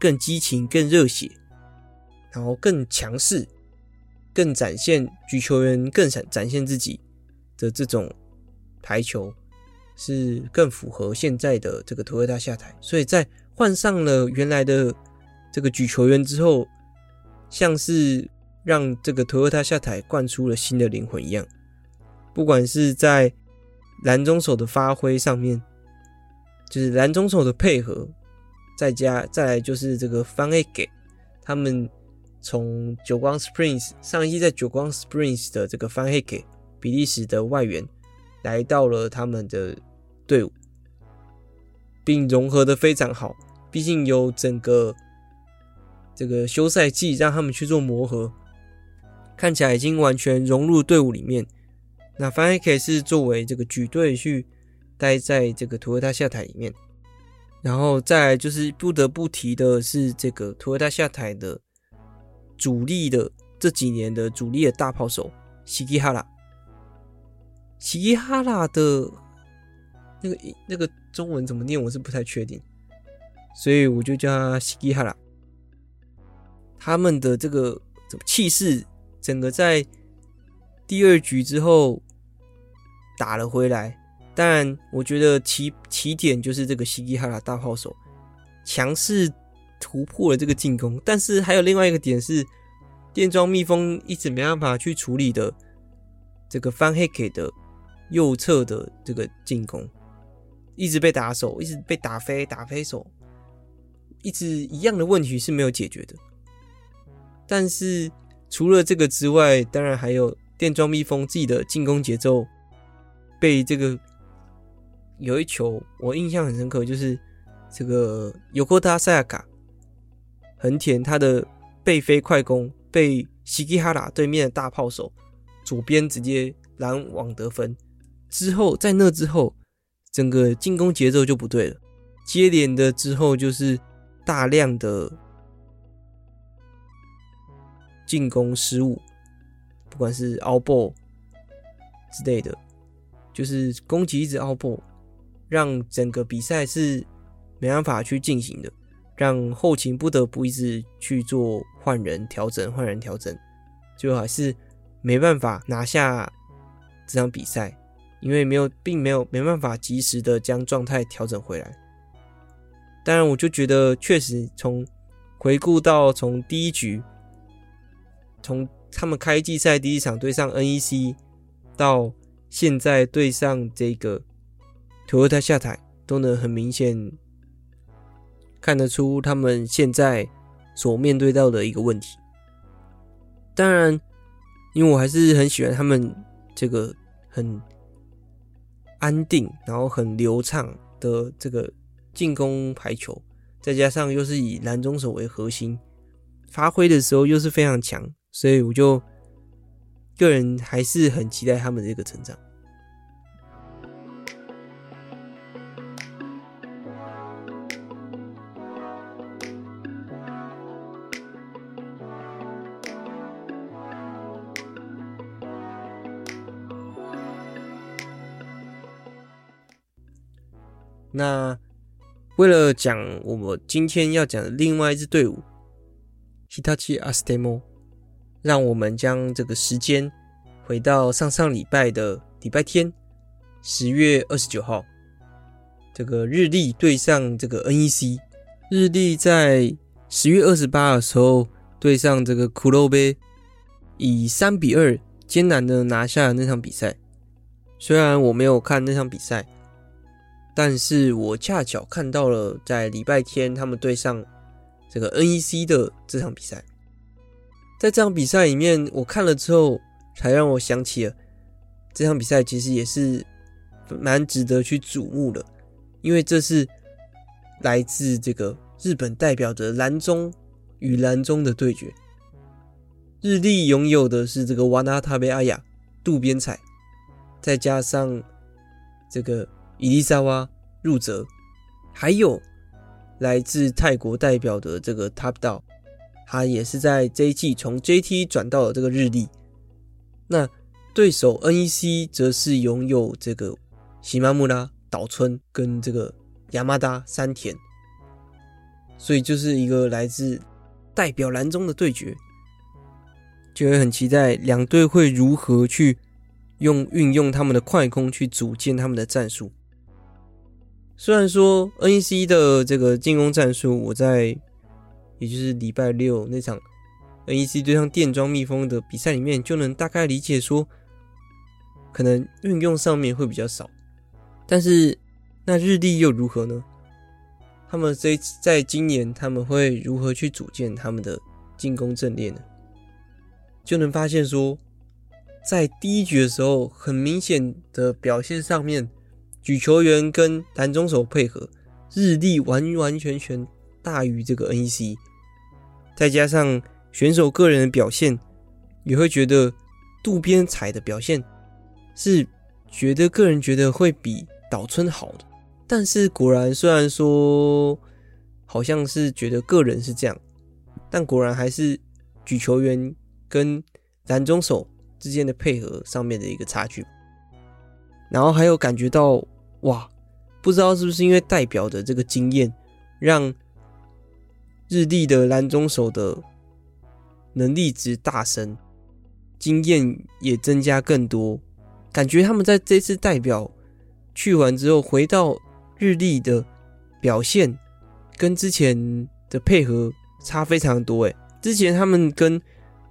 更激情、更热血，然后更强势，更展现举球员更展展现自己的这种排球，是更符合现在的这个 Toyota 下台。所以在换上了原来的这个举球员之后，像是让这个 Toyota 下台灌出了新的灵魂一样。不管是在蓝中手的发挥上面，就是蓝中手的配合，再加再来就是这个翻 A 给他们从久光 Springs 上一季在久光 Springs 的这个翻 A 给比利时的外援来到了他们的队伍，并融合的非常好。毕竟有整个这个休赛季让他们去做磨合，看起来已经完全融入队伍里面。那范黑克是作为这个举队去待在这个托特下台里面，然后再就是不得不提的是这个托特下台的主力的这几年的主力的大炮手西基哈拉，西基哈拉的那个那个中文怎么念我是不太确定，所以我就叫他西基哈拉。他们的这个气势，整个在。第二局之后打了回来，但我觉得起起点就是这个西基哈拉大炮手强势突破了这个进攻，但是还有另外一个点是电装蜜蜂一直没办法去处理的这个翻黑克的右侧的这个进攻，一直被打手，一直被打飞打飞手，一直一样的问题是没有解决的。但是除了这个之外，当然还有。电装蜜蜂自己的进攻节奏被这个有一球我印象很深刻，就是这个尤科塔塞亚卡横田他的背飞快攻被西基哈拉对面的大炮手左边直接拦网得分之后，在那之后整个进攻节奏就不对了，接连的之后就是大量的进攻失误。不管是凹爆之类的，就是攻击一直凹爆让整个比赛是没办法去进行的，让后勤不得不一直去做换人调整、换人调整，最后还是没办法拿下这场比赛，因为没有，并没有没办法及时的将状态调整回来。当然，我就觉得确实从回顾到从第一局，从他们开季赛第一场对上 NEC，到现在对上这个 Toyota 下台，都能很明显看得出他们现在所面对到的一个问题。当然，因为我还是很喜欢他们这个很安定，然后很流畅的这个进攻排球，再加上又是以拦中手为核心，发挥的时候又是非常强。所以我就个人还是很期待他们的这个成长。那为了讲我们今天要讲的另外一支队伍，Hitachi Astemo。让我们将这个时间回到上上礼拜的礼拜天，十月二十九号，这个日历对上这个 NEC。日历在十月二十八的时候对上这个库洛贝，以三比二艰难的拿下了那场比赛。虽然我没有看那场比赛，但是我恰巧看到了在礼拜天他们对上这个 NEC 的这场比赛。在这场比赛里面，我看了之后，才让我想起了这场比赛其实也是蛮值得去瞩目的，因为这是来自这个日本代表的蓝中与蓝中的对决。日立拥有的是这个瓦纳塔贝阿雅渡边彩，再加上这个伊丽莎瓦入泽，还有来自泰国代表的这个 Top Down。他也是在这一季从 JT 转到了这个日立。那对手 NEC 则是拥有这个喜马木拉岛村跟这个亚麻达山田，所以就是一个来自代表蓝中的对决，就会很期待两队会如何去用运用他们的快攻去组建他们的战术。虽然说 NEC 的这个进攻战术，我在也就是礼拜六那场 NEC 对上电装蜜蜂的比赛里面就能大概理解说。可能运用上面会比较少，但是那日立又如何呢？他们这在今年他们会如何去组建他们的进攻阵列呢？就能发现说，在第一局的时候，很明显的表现上面，举球员跟拦中手配合，日立完完全全大于这个 NEC，再加上选手个人的表现，也会觉得渡边彩的表现。是觉得个人觉得会比岛村好的，但是果然虽然说好像是觉得个人是这样，但果然还是举球员跟拦中手之间的配合上面的一个差距。然后还有感觉到哇，不知道是不是因为代表的这个经验，让日立的蓝中手的能力值大升，经验也增加更多。感觉他们在这次代表去完之后，回到日立的表现跟之前的配合差非常多。诶，之前他们跟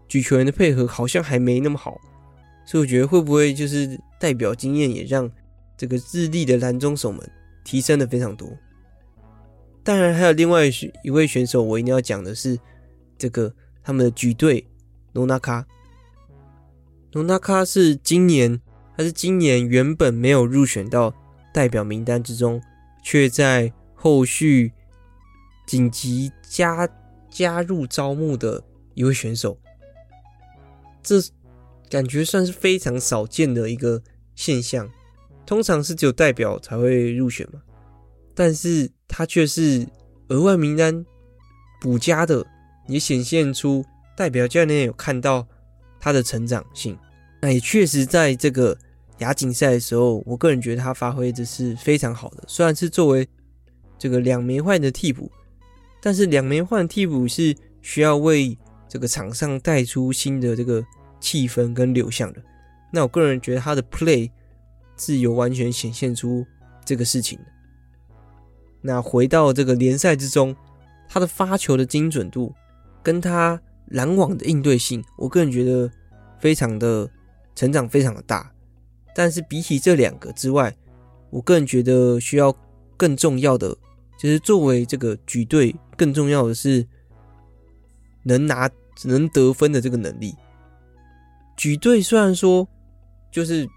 举球员的配合好像还没那么好，所以我觉得会不会就是代表经验也让这个日立的蓝中手们提升的非常多。当然，还有另外一位选手，我一定要讲的是这个他们的举队罗纳卡。罗纳卡是今年。他是今年原本没有入选到代表名单之中，却在后续紧急加加入招募的一位选手，这感觉算是非常少见的一个现象。通常是只有代表才会入选嘛，但是他却是额外名单补加的，也显现出代表教练有看到他的成长性。那也确实在这个。亚锦赛的时候，我个人觉得他发挥的是非常好的。虽然是作为这个两枚换的替补，但是两枚换替补是需要为这个场上带出新的这个气氛跟流向的。那我个人觉得他的 play 是有完全显现出这个事情。那回到这个联赛之中，他的发球的精准度跟他拦网的应对性，我个人觉得非常的成长非常的大。但是比起这两个之外，我个人觉得需要更重要的，就是作为这个举队更重要的是能拿能得分的这个能力。举队虽然说就是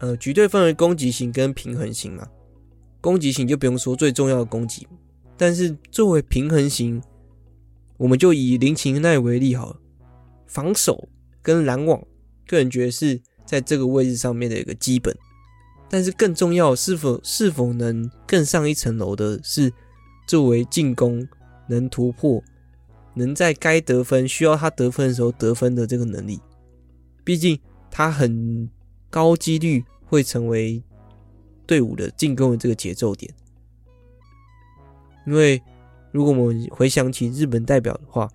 呃举队分为攻击型跟平衡型嘛，攻击型就不用说最重要的攻击，但是作为平衡型，我们就以林琴奈为例好了，防守跟拦网，个人觉得是。在这个位置上面的一个基本，但是更重要是否是否能更上一层楼的是，作为进攻能突破，能在该得分需要他得分的时候得分的这个能力。毕竟他很高几率会成为队伍的进攻的这个节奏点。因为如果我们回想起日本代表的话，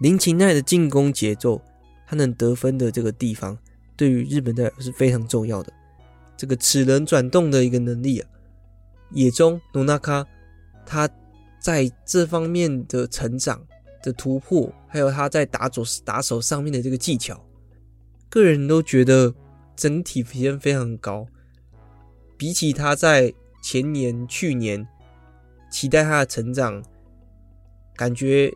林琴奈的进攻节奏，他能得分的这个地方。对于日本代表是非常重要的，这个齿轮转动的一个能力啊，野中努纳卡他在这方面的成长的突破，还有他在打左打手上面的这个技巧，个人都觉得整体体验非常高。比起他在前年、去年期待他的成长，感觉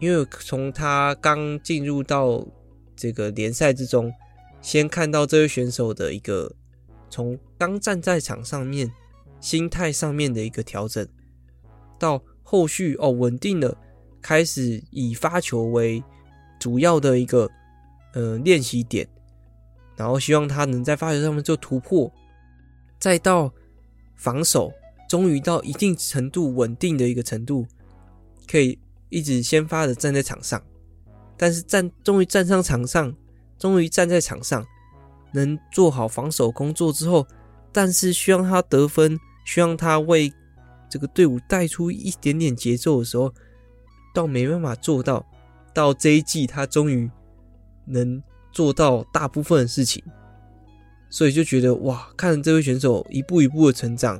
因为从他刚进入到这个联赛之中。先看到这位选手的一个从刚站在场上面心态上面的一个调整，到后续哦稳定了，开始以发球为主要的一个呃练习点，然后希望他能在发球上面做突破，再到防守，终于到一定程度稳定的一个程度，可以一直先发的站在场上，但是站终于站上场上。终于站在场上，能做好防守工作之后，但是需要他得分，需要他为这个队伍带出一点点节奏的时候，倒没办法做到。到这一季，他终于能做到大部分的事情，所以就觉得哇，看着这位选手一步一步的成长，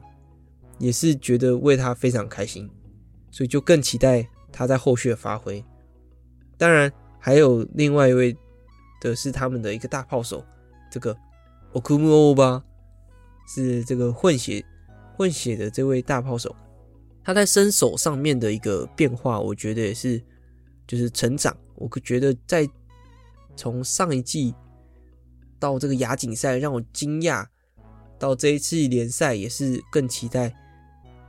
也是觉得为他非常开心，所以就更期待他在后续的发挥。当然，还有另外一位的是他们的一个大炮手，这个 Okumu Oba 是这个混血混血的这位大炮手，他在身手上面的一个变化，我觉得也是。就是成长，我觉得在从上一季到这个亚锦赛让我惊讶，到这一次联赛也是更期待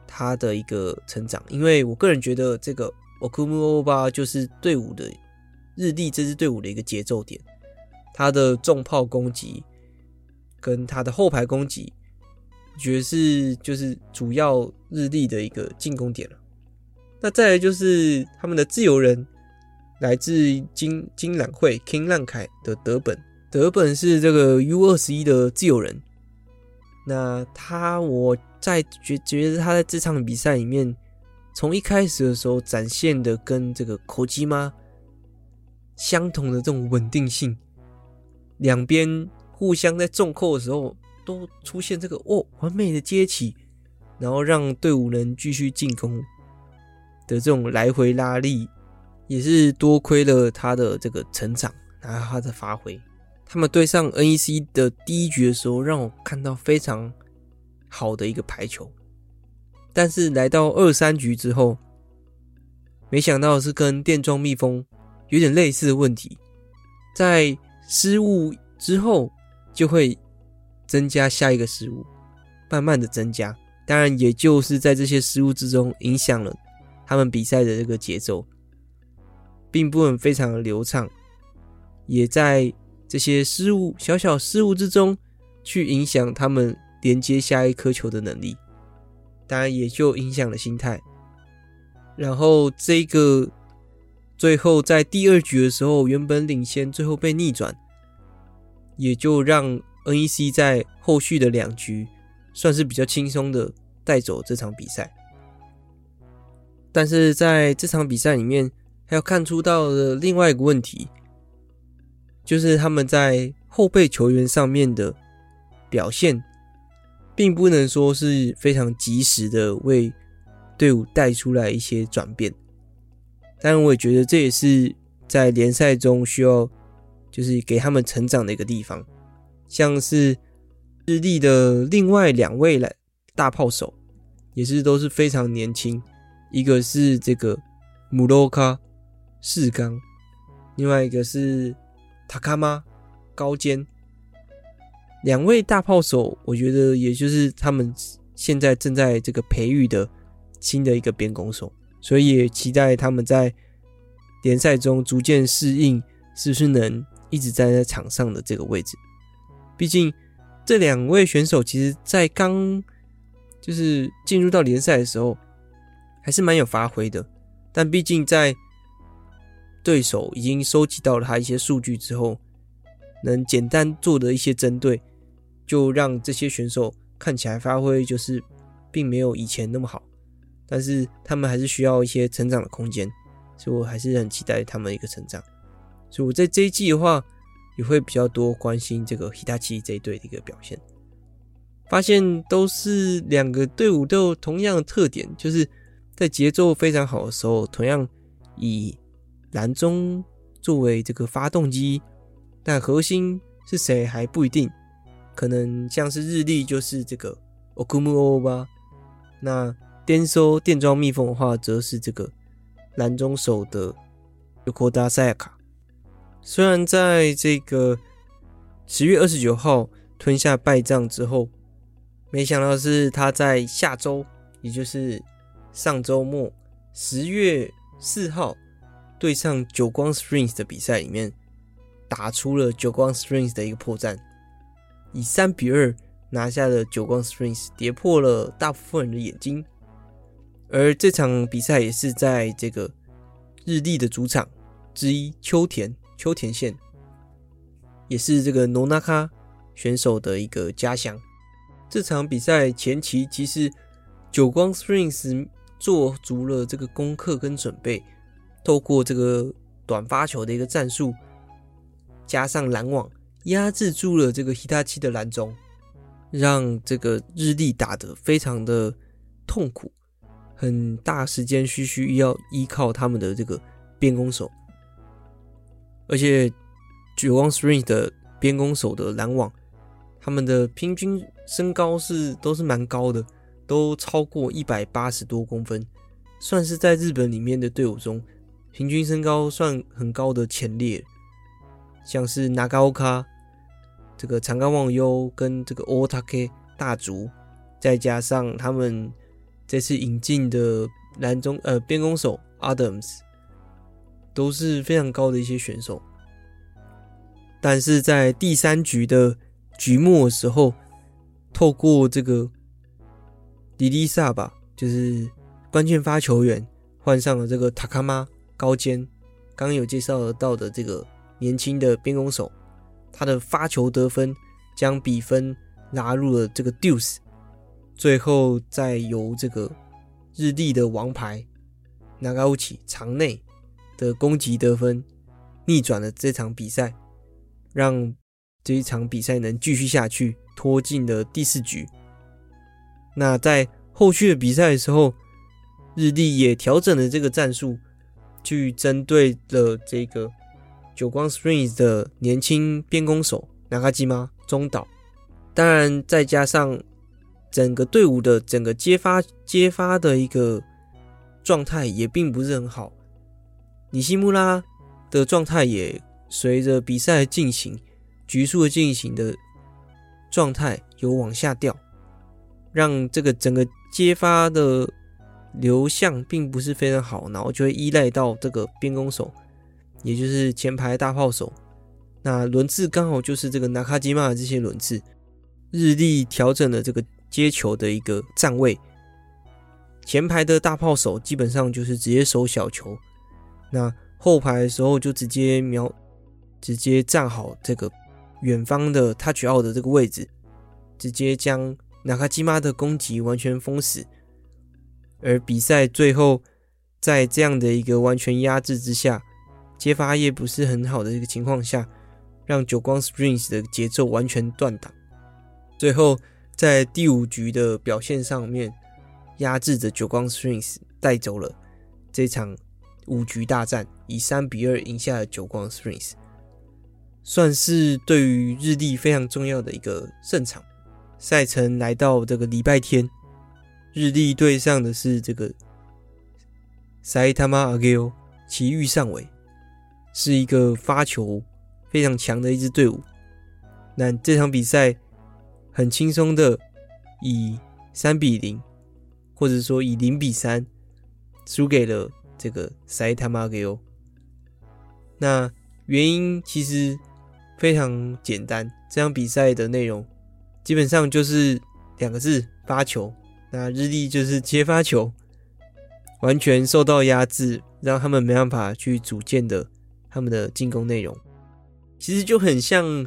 他的一个成长，因为我个人觉得这个 Okumu Oba 就是队伍的日立这支队伍的一个节奏点，他的重炮攻击跟他的后排攻击，觉得是就是主要日立的一个进攻点了。那再来就是他们的自由人。来自金金兰会 King 浪凯的德本，德本是这个 U 二十一的自由人。那他，我在觉觉得他在这场比赛里面，从一开始的时候展现的跟这个口基妈相同的这种稳定性，两边互相在重扣的时候都出现这个哦完美的接起，然后让队伍能继续进攻的这种来回拉力。也是多亏了他的这个成长，然后他的发挥。他们对上 NEC 的第一局的时候，让我看到非常好的一个排球。但是来到二三局之后，没想到是跟电装蜜蜂有点类似的问题，在失误之后就会增加下一个失误，慢慢的增加。当然，也就是在这些失误之中，影响了他们比赛的这个节奏。并不能非常的流畅，也在这些失误、小小失误之中，去影响他们连接下一颗球的能力，当然也就影响了心态。然后这个最后在第二局的时候，原本领先，最后被逆转，也就让 NEC 在后续的两局算是比较轻松的带走这场比赛。但是在这场比赛里面，还要看出到的另外一个问题，就是他们在后备球员上面的表现，并不能说是非常及时的为队伍带出来一些转变。当然，我也觉得这也是在联赛中需要就是给他们成长的一个地方。像是日立的另外两位来大炮手，也是都是非常年轻，一个是这个姆洛卡。四刚，另外一个是塔卡玛高坚，两位大炮手，我觉得也就是他们现在正在这个培育的新的一个边攻手，所以也期待他们在联赛中逐渐适应，是不是能一直站在场上的这个位置？毕竟这两位选手其实，在刚就是进入到联赛的时候，还是蛮有发挥的，但毕竟在对手已经收集到了他一些数据之后，能简单做的一些针对，就让这些选手看起来发挥就是并没有以前那么好，但是他们还是需要一些成长的空间，所以我还是很期待他们一个成长。所以我在这一季的话，也会比较多关心这个 Hitachi 这一队的一个表现，发现都是两个队伍都有同样的特点，就是在节奏非常好的时候，同样以蓝中作为这个发动机，但核心是谁还不一定，可能像是日立就是这个 Okumu o 吧那电收电装蜜蜂的话，则是这个蓝中手的 Yokoda Sayaka。虽然在这个十月二十九号吞下败仗之后，没想到是他在下周，也就是上周末十月四号。对上久光 Springs 的比赛里面，打出了久光 Springs 的一个破绽，以三比二拿下了久光 Springs，跌破了大部分人的眼睛。而这场比赛也是在这个日立的主场之一秋田秋田县，也是这个 Nonaka 选手的一个家乡。这场比赛前期，其实久光 Springs 做足了这个功课跟准备，透过这个短发球的一个战术，加上拦网，压制住了这个 Hitachi 的拦中，让这个日立打得非常的痛苦，很大时间需需要依靠他们的这个边攻手，而且绝望 Spring 的边攻手的拦网。他们的平均身高是都是蛮高的，都超过一百八十多公分，算是在日本里面的队伍中平均身高算很高的前列。像是 Nagaoka 这个长冈望悠跟这个 Otake 大竹，再加上他们这次引进的拦中呃边攻手 Adams，都是非常高的一些选手。但是在第三局的局末时候，透过这个迪丽萨吧，就是关键发球员换上了这个塔卡玛高坚，刚刚有介绍到的这个年轻的边攻手，他的发球得分将比分拉入了这个 deuce，最后再由这个日立的王牌那高乌奇场内的攻击得分逆转了这场比赛，让。这一场比赛能继续下去，拖进了第四局。那在后续的比赛的时候，日立也调整了这个战术，去针对了这个久光 Springs 的年轻边攻手南卡基吗中岛。当然，再加上整个队伍的整个接发接发的一个状态也并不是很好。尼西穆拉的状态也随着比赛进行。局数的进行的状态有往下掉，让这个整个接发的流向并不是非常好，然后就会依赖到这个边攻手，也就是前排大炮手。那轮次刚好就是这个纳卡基玛的这些轮次，日立调整了这个接球的一个站位，前排的大炮手基本上就是直接守小球，那后排的时候就直接瞄，直接站好这个。远方的 touch out 的这个位置，直接将纳卡基玛的攻击完全封死。而比赛最后，在这样的一个完全压制之下，接发也不是很好的一个情况下，让久光 Springs 的节奏完全断档。最后在第五局的表现上面，压制着久光 Springs 带走了这场五局大战，以三比二赢下了久光 Springs。算是对于日立非常重要的一个胜场。赛程来到这个礼拜天，日历对上的是这个埼玉上尾，埼玉上尾是一个发球非常强的一支队伍。那这场比赛很轻松的以三比零，或者说以零比三输给了这个埼玉上尾。那原因其实。非常简单，这场比赛的内容基本上就是两个字：发球。那日立就是接发球，完全受到压制，让他们没办法去组建的他们的进攻内容。其实就很像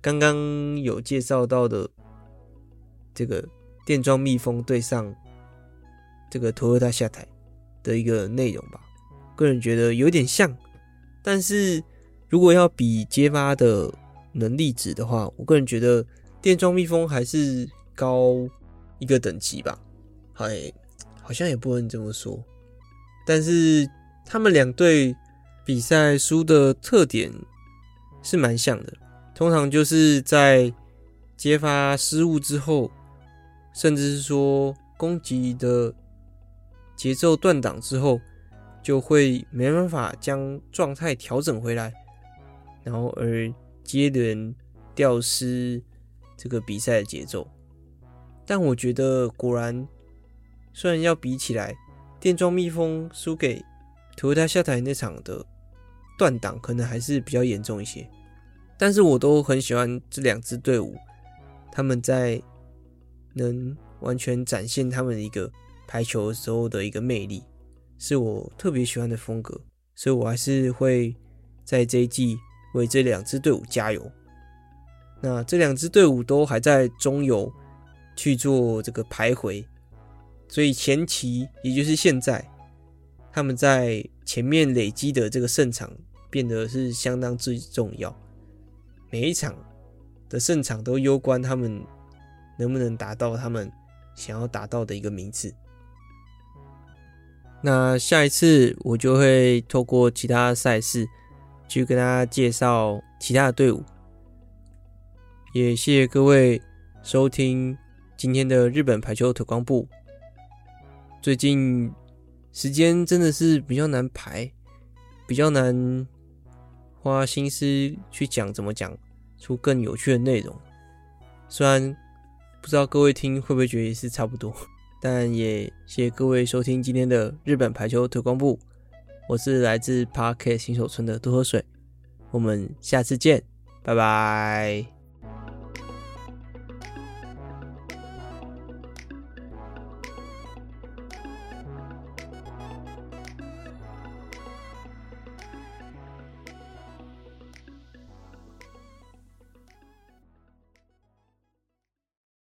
刚刚有介绍到的这个电装蜜蜂对上这个 Toyota 下台的一个内容吧。个人觉得有点像，但是。如果要比接发的能力值的话，我个人觉得电装蜜蜂还是高一个等级吧。哎，好像也不能这么说。但是他们两队比赛输的特点是蛮像的，通常就是在接发失误之后，甚至是说攻击的节奏断档之后，就会没办法将状态调整回来。然后而接连掉失这个比赛的节奏，但我觉得果然，虽然要比起来，电装蜜蜂输给 Toyota 下台那场的断档可能还是比较严重一些，但是我都很喜欢这两支队伍，他们在能完全展现他们一个排球时候的一个魅力，是我特别喜欢的风格，所以我还是会在这一季。为这两支队伍加油。那这两支队伍都还在中游去做这个徘徊，所以前期也就是现在，他们在前面累积的这个胜场变得是相当之重要。每一场的胜场都攸关他们能不能达到他们想要达到的一个名次。那下一次我就会透过其他赛事去跟大家介绍其他的队伍。也谢谢各位收听今天的日本排球特工部。最近时间真的是比较难排，比较难花心思去讲怎么讲出更有趣的内容。虽然不知道各位听会不会觉得是差不多，但也谢谢各位收听今天的日本排球推广部。我是来自 Park 新手村的多喝水，我们下次见，拜拜。